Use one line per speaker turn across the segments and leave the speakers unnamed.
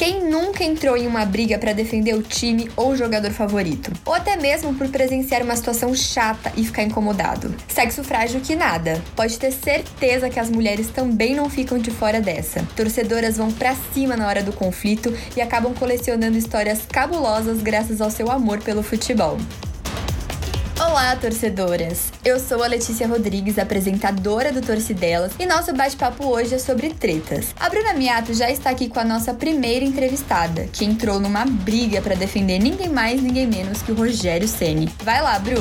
Quem nunca entrou em uma briga pra defender o time ou jogador favorito? Ou até mesmo por presenciar uma situação chata e ficar incomodado? Sexo frágil que nada. Pode ter certeza que as mulheres também não ficam de fora dessa. Torcedoras vão pra cima na hora do conflito e acabam colecionando histórias cabulosas graças ao seu amor pelo futebol. Olá, torcedoras! Eu sou a Letícia Rodrigues, apresentadora do Torcidelas, e nosso bate-papo hoje é sobre tretas. A Bruna Miato já está aqui com a nossa primeira entrevistada, que entrou numa briga para defender ninguém mais, ninguém menos que o Rogério Ceni. Vai lá, Bru!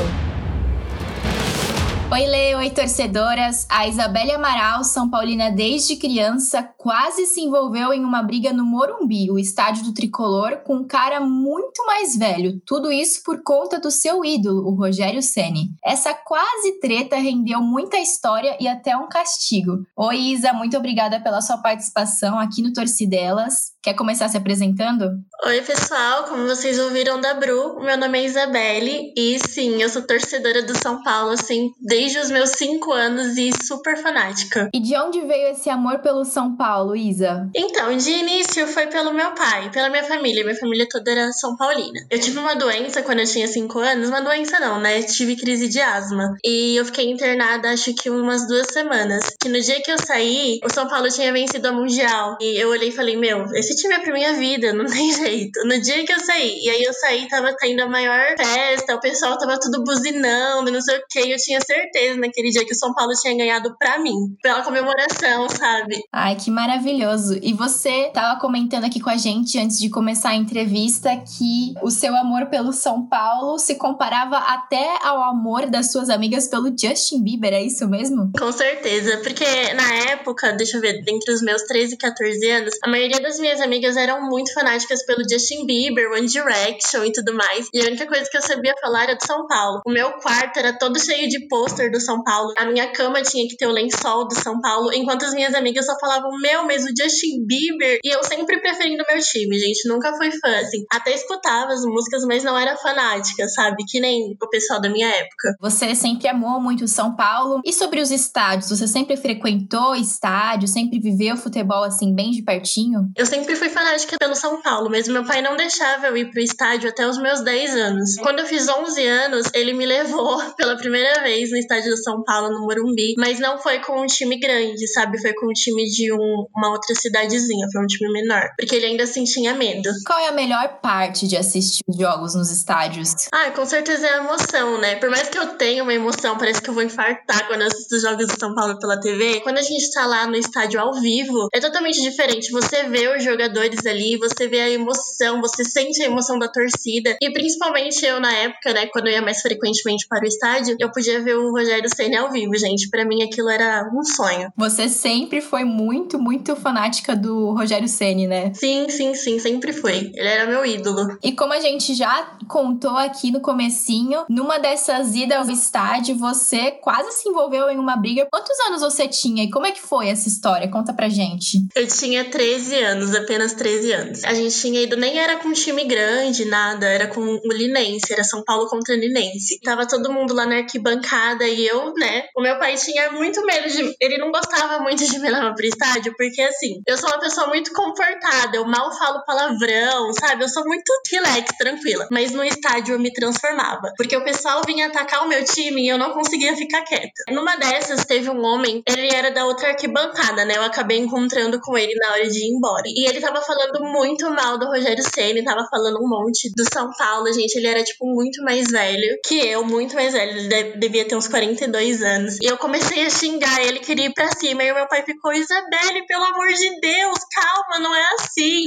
Oi, Lê, oi, torcedoras. A Isabelle Amaral, São Paulina desde criança, quase se envolveu em uma briga no Morumbi, o estádio do tricolor, com um cara muito mais velho. Tudo isso por conta do seu ídolo, o Rogério Ceni. Essa quase treta rendeu muita história e até um castigo. Oi, Isa, muito obrigada pela sua participação aqui no Torcidelas. Quer começar se apresentando?
Oi, pessoal, como vocês ouviram da Bru, meu nome é Isabelle e sim, eu sou torcedora do São Paulo, assim, desde os meus cinco anos e super fanática.
E de onde veio esse amor pelo São Paulo, Isa?
Então, de início foi pelo meu pai, pela minha família, minha família toda era São Paulina. Eu tive uma doença quando eu tinha cinco anos, uma doença não, né? Tive crise de asma e eu fiquei internada acho que umas duas semanas. Que no dia que eu saí, o São Paulo tinha vencido a Mundial e eu olhei e falei, meu, esse time é pra minha vida, não tem jeito. No dia que eu saí, e aí eu saí, tava tendo a maior festa, o pessoal tava tudo buzinando, não sei o que. Eu tinha certeza naquele dia que o São Paulo tinha ganhado pra mim, pela comemoração, sabe?
Ai, que maravilhoso. E você tava comentando aqui com a gente antes de começar a entrevista que o seu amor pelo São Paulo se comparava até ao amor das suas amigas pelo Justin Bieber, é isso mesmo?
Com certeza, porque na época, deixa eu ver, entre os meus 13 e 14 anos, a maioria das minhas amigas eram muito fanáticas pelo Justin Bieber, One Direction e tudo mais. E a única coisa que eu sabia falar era do São Paulo. O meu quarto era todo cheio de pôster do São Paulo. A minha cama tinha que ter o lençol do São Paulo, enquanto as minhas amigas só falavam, meu, mas o Justin Bieber. E eu sempre preferindo meu time, gente. Nunca fui fã, assim. Até escutava as músicas, mas não era fanática, sabe? Que nem o pessoal da minha época.
Você sempre amou muito São Paulo. E sobre os estádios? Você sempre frequentou estádio? Sempre viveu futebol assim, bem de pertinho?
Eu sempre fui fanática pelo São Paulo, mas meu pai não deixava eu ir pro estádio até os meus 10 anos. Quando eu fiz 11 anos, ele me levou pela primeira vez no estádio do São Paulo, no Morumbi, mas não foi com um time grande, sabe? Foi com um time de um, uma outra cidadezinha, foi um time menor, porque ele ainda assim tinha medo.
Qual é a melhor parte de assistir os jogos nos estádios?
Ah, com certeza é a emoção, né? Por mais que eu tenha uma emoção, parece que eu vou infartar quando eu assisto os jogos do São Paulo pela TV. Quando a gente tá lá no estádio ao vivo, é totalmente diferente. Você vê os jogadores ali, você vê a emoção, você sente a emoção da torcida. E principalmente eu na época, né, quando eu ia mais frequentemente para o estádio, eu podia ver o Rogério Senna ao vivo, gente. Para mim aquilo era um sonho.
Você sempre foi muito, muito fanática do Rogério Ceni, né?
Sim, sim, sim, sempre foi. Ele era meu ídolo.
E como a gente já contou aqui no comecinho, numa dessas idas ao estádio, você quase se envolveu em uma briga. Quantos anos você tinha e como é que foi essa história? Conta pra gente.
Eu tinha 13 anos, apenas 13 anos. A gente tinha ido, nem era com um time grande, nada, era com o Linense, era São Paulo contra Linense. Tava todo mundo lá na arquibancada e eu, né, o meu pai tinha muito medo de. Ele não gostava muito de me levar pro estádio, porque assim, eu sou uma pessoa muito comportada, eu mal falo palavrão, sabe? Eu sou muito relax, tranquila. Mas no estádio eu me transformava. Porque o pessoal vinha atacar o meu time e eu não conseguia ficar quieta. Numa dessas, teve um homem, ele era da outra arquibancada, né? Eu acabei encontrando com ele na hora de ir embora. E ele tava falando muito mal do Rogério Ceni, tava falando um monte do São Paulo, gente. Ele era, tipo, muito mais velho que eu, muito mais velho. Ele devia ter uns 42 anos. E eu comecei a xingar ele, queria ir pra cima. E o meu pai ficou, Isabelle, pelo amor de Deus, calma, não é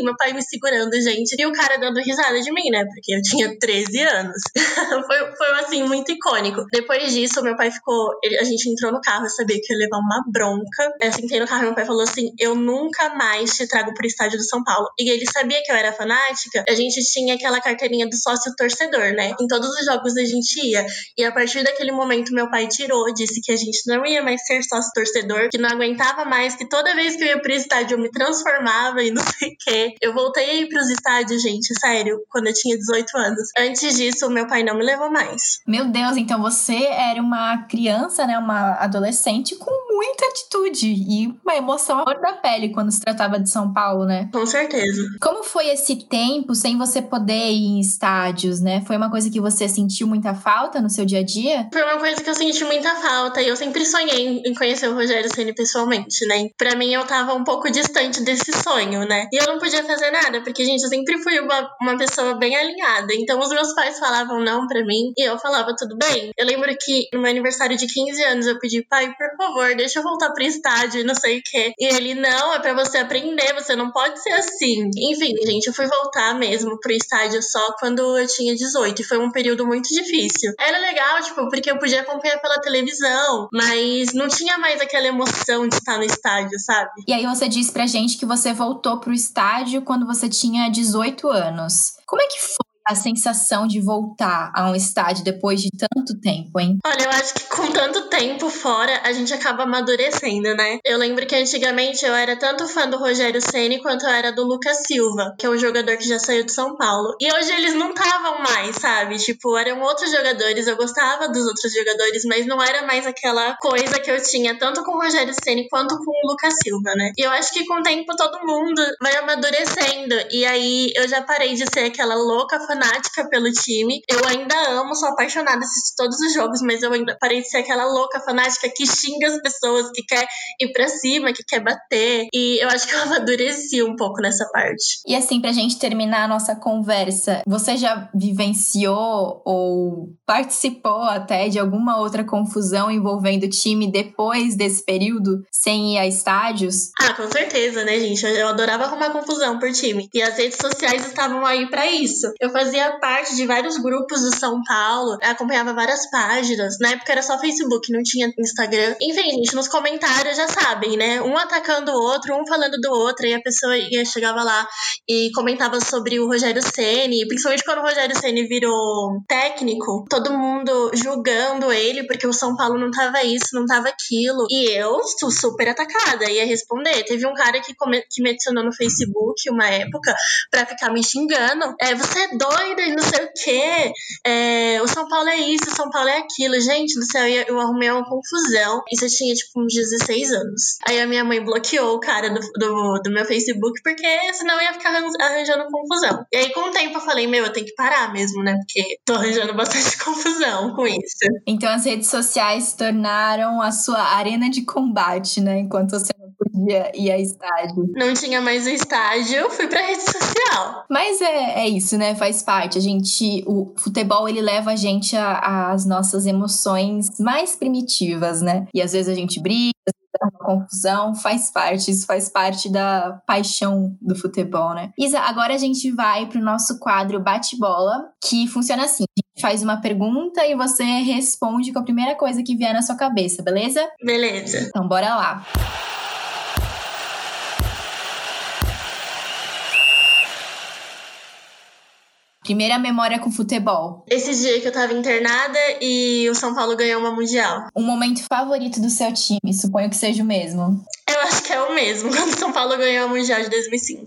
Meu pai me segurando, gente. E o cara dando risada de mim, né? Porque eu tinha 13 anos. foi, foi, assim, muito icônico. Depois disso, meu pai ficou. Ele, a gente entrou no carro, eu sabia que ia levar uma bronca. Eu sentei no carro e meu pai falou assim: Eu nunca mais te trago pro estádio do São Paulo e ele sabia que eu era fanática, a gente tinha aquela carteirinha do sócio torcedor, né? Em todos os jogos a gente ia. E a partir daquele momento meu pai tirou, disse que a gente não ia mais ser sócio torcedor, que não aguentava mais, que toda vez que eu ia pro estádio eu me transformava e não sei o quê. Eu voltei a ir pros estádios, gente, sério, quando eu tinha 18 anos. Antes disso, meu pai não me levou mais.
Meu Deus, então você era uma criança, né? Uma adolescente com muita atitude e uma emoção à cor da pele quando se tratava de São Paulo, né?
Com certeza.
Como foi esse tempo sem você poder ir em estádios, né? Foi uma coisa que você sentiu muita falta no seu dia a dia?
Foi uma coisa que eu senti muita falta e eu sempre sonhei em conhecer o Rogério Ceni pessoalmente, né? Pra mim eu tava um pouco distante desse sonho, né? E eu não podia fazer nada, porque, gente, eu sempre fui uma, uma pessoa bem alinhada. Então os meus pais falavam não pra mim e eu falava tudo bem. Eu lembro que no meu aniversário de 15 anos eu pedi, pai, por favor, deixa eu voltar pro estádio e não sei o quê. E ele, não, é pra você aprender, você não pode ser assim. Enfim, gente, eu fui voltar mesmo pro estádio só quando eu tinha 18 e foi um período muito difícil. Era legal, tipo, porque eu podia acompanhar pela televisão, mas não tinha mais aquela emoção de estar no estádio, sabe?
E aí você disse pra gente que você voltou pro estádio quando você tinha 18 anos. Como é que foi? A sensação de voltar a um estádio depois de tanto tempo, hein?
Olha, eu acho que com tanto tempo fora, a gente acaba amadurecendo, né? Eu lembro que antigamente eu era tanto fã do Rogério Ceni quanto eu era do Lucas Silva, que é um jogador que já saiu de São Paulo. E hoje eles não estavam mais, sabe? Tipo, eram outros jogadores, eu gostava dos outros jogadores, mas não era mais aquela coisa que eu tinha tanto com o Rogério Ceni quanto com o Lucas Silva, né? E eu acho que com o tempo todo mundo vai amadurecendo. E aí eu já parei de ser aquela louca fanática pelo time. Eu ainda amo, sou apaixonada, assisto todos os jogos, mas eu ainda parei de ser aquela louca fanática que xinga as pessoas, que quer ir pra cima, que quer bater. E eu acho que eu amadureci um pouco nessa parte.
E assim, pra gente terminar a nossa conversa, você já vivenciou ou participou até de alguma outra confusão envolvendo o time depois desse período, sem ir a estádios?
Ah, com certeza, né, gente? Eu adorava arrumar confusão por time. E as redes sociais estavam aí para isso. Eu fazia parte de vários grupos do São Paulo, acompanhava várias páginas. Na época era só Facebook, não tinha Instagram. Enfim, gente, nos comentários já sabem, né? Um atacando o outro, um falando do outro, e a pessoa ia, chegava lá e comentava sobre o Rogério Ceni, principalmente quando o Rogério Ceni virou técnico, todo mundo julgando ele porque o São Paulo não tava isso, não tava aquilo. E eu sou super atacada, ia responder. Teve um cara que, que me adicionou no Facebook uma época pra ficar me xingando. É, você é doida e não sei o quê. É, o São Paulo é isso, o São Paulo é aquilo. Gente do céu, eu, eu arrumei uma confusão. Isso eu tinha, tipo, uns 16 anos. Aí a minha mãe bloqueou o cara do, do, do meu Facebook, porque senão eu ia ficar arranjando confusão. E aí, com o tempo, eu falei, meu, eu tenho que parar mesmo, né? Porque tô arranjando bastante confusão com isso.
Então, as redes sociais se tornaram a sua arena de combate, né? Enquanto você podia ir a estádio.
Não tinha mais o estádio, eu fui pra rede social.
Mas é, é isso, né? Faz parte. A gente, o futebol, ele leva a gente às nossas emoções mais primitivas, né? E às vezes a gente briga, uma confusão, faz parte, isso faz parte da paixão do futebol, né? Isa, agora a gente vai pro nosso quadro Bate-Bola, que funciona assim: a gente faz uma pergunta e você responde com a primeira coisa que vier na sua cabeça, beleza?
Beleza.
Então, bora lá. Primeira memória com futebol.
Esse dia que eu tava internada e o São Paulo ganhou uma mundial.
Um momento favorito do seu time, suponho que seja o mesmo.
Eu acho que é o mesmo, quando o São Paulo ganhou a mundial de 2005.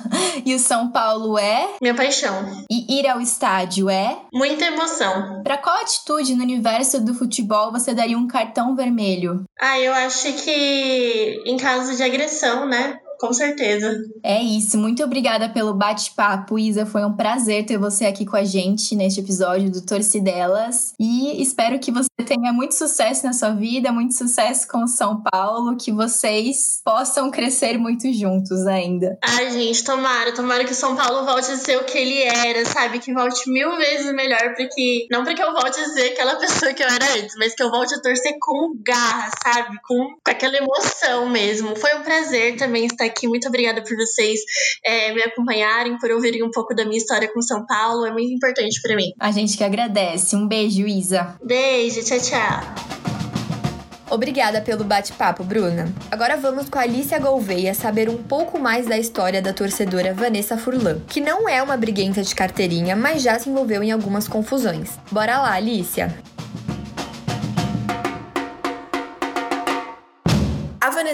e o São Paulo é?
Minha paixão.
E ir ao estádio é?
Muita emoção.
Para qual atitude no universo do futebol você daria um cartão vermelho?
Ah, eu acho que em caso de agressão, né? Com certeza.
É isso. Muito obrigada pelo bate-papo, Isa. Foi um prazer ter você aqui com a gente neste episódio do Torcidelas. E espero que você tenha muito sucesso na sua vida, muito sucesso com o São Paulo, que vocês possam crescer muito juntos ainda.
Ai, gente, tomara, tomara que o São Paulo volte a ser o que ele era, sabe? Que volte mil vezes melhor, porque. Não porque eu volte a ser aquela pessoa que eu era antes, mas que eu volte a torcer com garra, sabe? Com, com aquela emoção mesmo. Foi um prazer também estar aqui. Muito obrigada por vocês é, me acompanharem, por ouvirem um pouco da minha história com São Paulo. É muito importante para mim.
A gente que agradece. Um beijo, Isa.
Beijo, tchau, tchau.
Obrigada pelo bate-papo, Bruna. Agora vamos com a Alicia Gouveia saber um pouco mais da história da torcedora Vanessa Furlan, que não é uma briguenta de carteirinha, mas já se envolveu em algumas confusões. Bora lá, Alicia!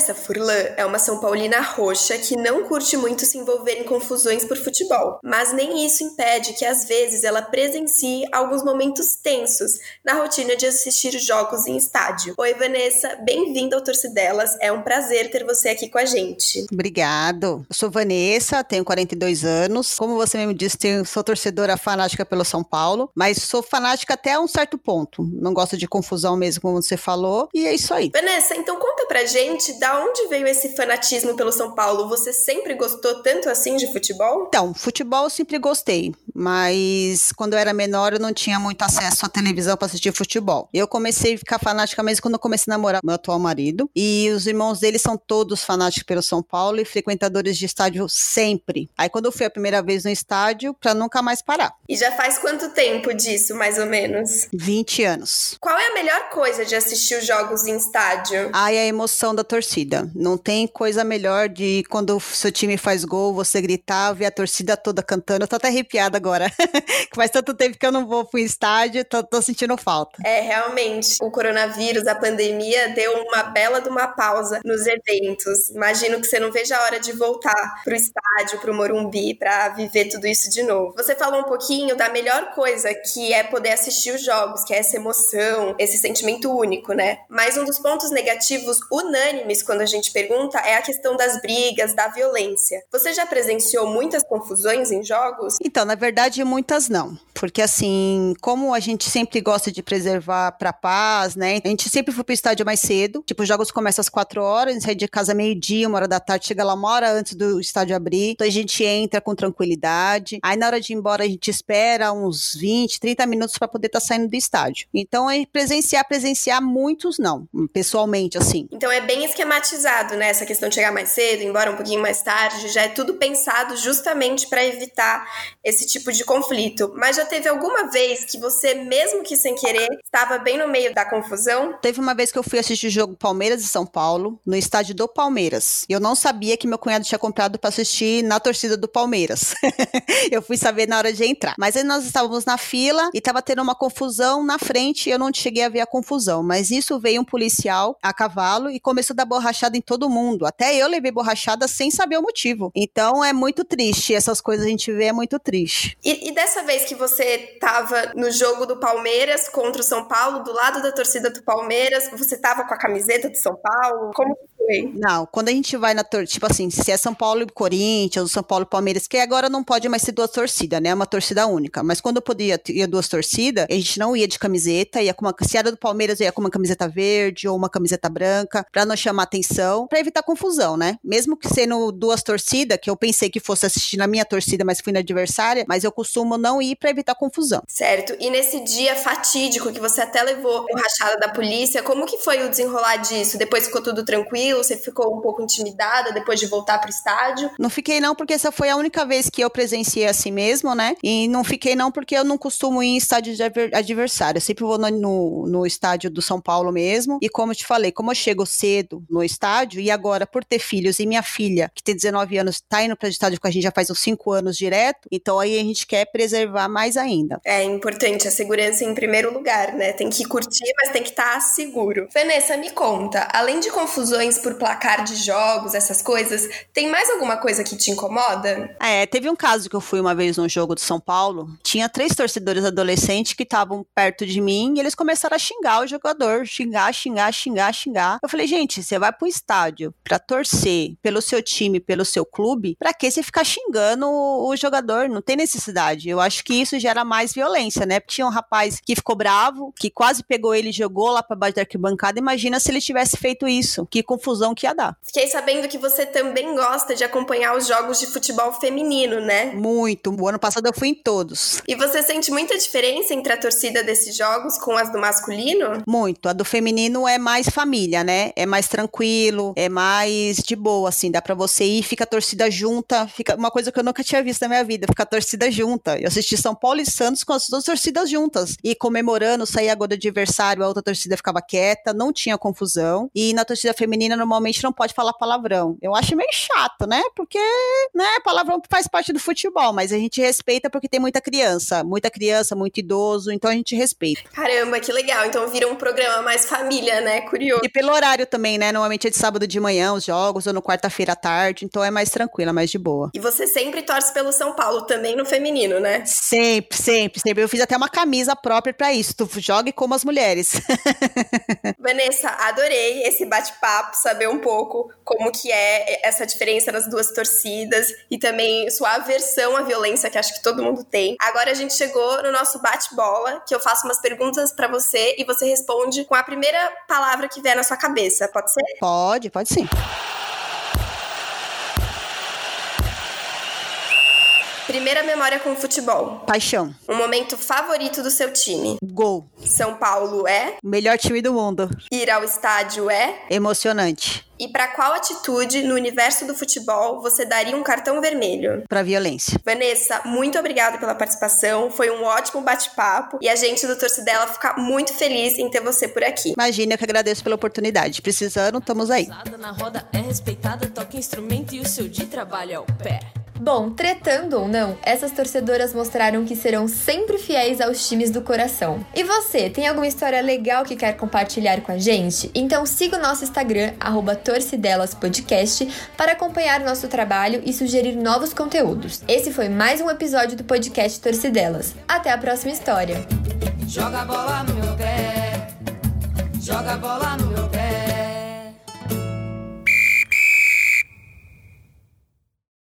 Vanessa Furlan é uma São Paulina roxa que não curte muito se envolver em confusões por futebol, mas nem isso impede que às vezes ela presencie alguns momentos tensos na rotina de assistir jogos em estádio. Oi, Vanessa, bem-vinda ao Torcidelas. É um prazer ter você aqui com a gente.
Obrigado. Eu sou Vanessa, tenho 42 anos. Como você mesmo disse, sou torcedora fanática pelo São Paulo, mas sou fanática até um certo ponto. Não gosto de confusão mesmo, como você falou, e é isso aí.
Vanessa, então conta pra gente da onde veio esse fanatismo pelo São Paulo? Você sempre gostou tanto assim de futebol?
Então, futebol eu sempre gostei, mas quando eu era menor eu não tinha muito acesso à televisão para assistir futebol. Eu comecei a ficar fanática mesmo quando eu comecei a namorar meu atual marido, e os irmãos dele são todos fanáticos pelo São Paulo e frequentadores de estádio sempre. Aí quando eu fui a primeira vez no estádio, para nunca mais parar.
E já faz quanto tempo disso, mais ou menos?
20 anos.
Qual é a melhor coisa de assistir os jogos em estádio?
Ai, a emoção da torcida torcida. Não tem coisa melhor de quando o seu time faz gol, você gritar, ver a torcida toda cantando. Eu tô até arrepiada agora. Faz tanto tempo que eu não vou pro estádio, tô, tô sentindo falta.
É, realmente. O coronavírus, a pandemia, deu uma bela de uma pausa nos eventos. Imagino que você não veja a hora de voltar pro estádio, pro Morumbi, para viver tudo isso de novo. Você falou um pouquinho da melhor coisa que é poder assistir os jogos, que é essa emoção, esse sentimento único, né? Mas um dos pontos negativos unânimes quando a gente pergunta é a questão das brigas, da violência. Você já presenciou muitas confusões em jogos?
Então, na verdade, muitas não. Porque, assim, como a gente sempre gosta de preservar pra paz, né? A gente sempre foi pro estádio mais cedo. Tipo, os jogos começam às quatro horas, a gente sai de casa meio-dia, uma hora da tarde, chega lá uma hora antes do estádio abrir. Então a gente entra com tranquilidade. Aí na hora de ir embora, a gente espera uns 20, 30 minutos para poder estar tá saindo do estádio. Então, é presenciar, presenciar, muitos não, pessoalmente, assim.
Então é bem esquemático esquematizado, né? Essa questão de chegar mais cedo, embora um pouquinho mais tarde, já é tudo pensado justamente para evitar esse tipo de conflito. Mas já teve alguma vez que você, mesmo que sem querer, estava bem no meio da confusão?
Teve uma vez que eu fui assistir o jogo Palmeiras e São Paulo, no estádio do Palmeiras. Eu não sabia que meu cunhado tinha comprado para assistir na torcida do Palmeiras. eu fui saber na hora de entrar. Mas aí nós estávamos na fila e estava tendo uma confusão na frente e eu não cheguei a ver a confusão. Mas isso veio um policial a cavalo e começou a dar borrachada em todo mundo. Até eu levei borrachada sem saber o motivo. Então é muito triste. Essas coisas a gente vê é muito triste.
E, e dessa vez que você tava no jogo do Palmeiras contra o São Paulo, do lado da torcida do Palmeiras, você tava com a camiseta do São Paulo? Como foi?
Não, quando a gente vai na torcida, tipo assim, se é São Paulo e Corinthians, ou São Paulo e Palmeiras, que agora não pode mais ser duas torcidas, né? É uma torcida única. Mas quando eu podia ter duas torcidas, a gente não ia de camiseta, ia com uma. Se era do Palmeiras, eu ia com uma camiseta verde ou uma camiseta branca, pra não chamar atenção, pra evitar confusão, né? Mesmo que sendo duas torcidas, que eu pensei que fosse assistir na minha torcida, mas fui na adversária, mas eu costumo não ir pra evitar confusão.
Certo. E nesse dia fatídico que você até levou o rachada da polícia, como que foi o desenrolar disso? Depois ficou tudo tranquilo? Você ficou um pouco intimidada depois de voltar pro estádio?
Não fiquei não, porque essa foi a única vez que eu presenciei assim mesmo, né? E não fiquei não, porque eu não costumo ir em estádio de adversário. Eu sempre vou no, no, no estádio do São Paulo mesmo. E como eu te falei, como eu chego cedo no estádio, e agora, por ter filhos, e minha filha, que tem 19 anos, tá indo para o estádio com a gente já faz uns 5 anos direto, então aí a gente quer preservar mais ainda.
É importante a segurança em primeiro lugar, né? Tem que curtir, mas tem que estar tá seguro. Vanessa, me conta, além de confusões por placar de jogos, essas coisas, tem mais alguma coisa que te incomoda?
É, teve um caso que eu fui uma vez num jogo de São Paulo, tinha três torcedores adolescentes que estavam perto de mim e eles começaram a xingar o jogador, xingar, xingar, xingar, xingar. Eu falei, gente, você vai pro estádio pra torcer pelo seu time, pelo seu clube, pra que você ficar xingando o jogador? Não tem necessidade. Eu acho que isso gera mais violência, né? Tinha um rapaz que ficou bravo, que quase pegou ele e jogou lá pra baixo da arquibancada. Imagina se ele tivesse feito isso. Que confusão confusão que ia dar.
Fiquei sabendo que você também gosta de acompanhar os jogos de futebol feminino, né?
Muito. O ano passado eu fui em todos.
E você sente muita diferença entre a torcida desses jogos com as do masculino?
Muito. A do feminino é mais família, né? É mais tranquilo, é mais de boa, assim. Dá pra você ir, fica a torcida junta. Fica uma coisa que eu nunca tinha visto na minha vida, fica a torcida junta. Eu assisti São Paulo e Santos com as duas torcidas juntas. E comemorando, saía gol do adversário, a outra torcida ficava quieta, não tinha confusão. E na torcida feminina, normalmente não pode falar palavrão. Eu acho meio chato, né? Porque, né, palavrão faz parte do futebol, mas a gente respeita porque tem muita criança. Muita criança, muito idoso, então a gente respeita.
Caramba, que legal. Então vira um programa mais família, né? Curioso.
E pelo horário também, né? Normalmente é de sábado de manhã os jogos, ou no quarta-feira à tarde, então é mais tranquila, mais de boa.
E você sempre torce pelo São Paulo, também no feminino, né?
Sempre, sempre, sempre. Eu fiz até uma camisa própria para isso. Tu jogue como as mulheres.
Vanessa, adorei esse bate-papo, saber um pouco como que é essa diferença das duas torcidas e também sua aversão à violência que acho que todo mundo tem. Agora a gente chegou no nosso bate-bola, que eu faço umas perguntas para você e você responde com a primeira palavra que vier na sua cabeça. Pode ser?
Pode, pode sim.
Primeira memória com futebol.
Paixão.
Um momento favorito do seu time.
Gol.
São Paulo é.
O melhor time do mundo.
Ir ao estádio é.
Emocionante.
E para qual atitude no universo do futebol você daria um cartão vermelho?
Para violência.
Vanessa, muito obrigada pela participação. Foi um ótimo bate-papo e a gente do Torcidela fica muito feliz em ter você por aqui.
Imagina, eu que agradeço pela oportunidade. Precisando, estamos aí.
Na roda é respeitada, toca instrumento e o seu de trabalho é o pé.
Bom, tretando ou não, essas torcedoras mostraram que serão sempre fiéis aos times do coração. E você, tem alguma história legal que quer compartilhar com a gente? Então siga o nosso Instagram, torcidelaspodcast, para acompanhar nosso trabalho e sugerir novos conteúdos. Esse foi mais um episódio do podcast Torcidelas. Até a próxima história!
Joga bola no meu pé, joga bola no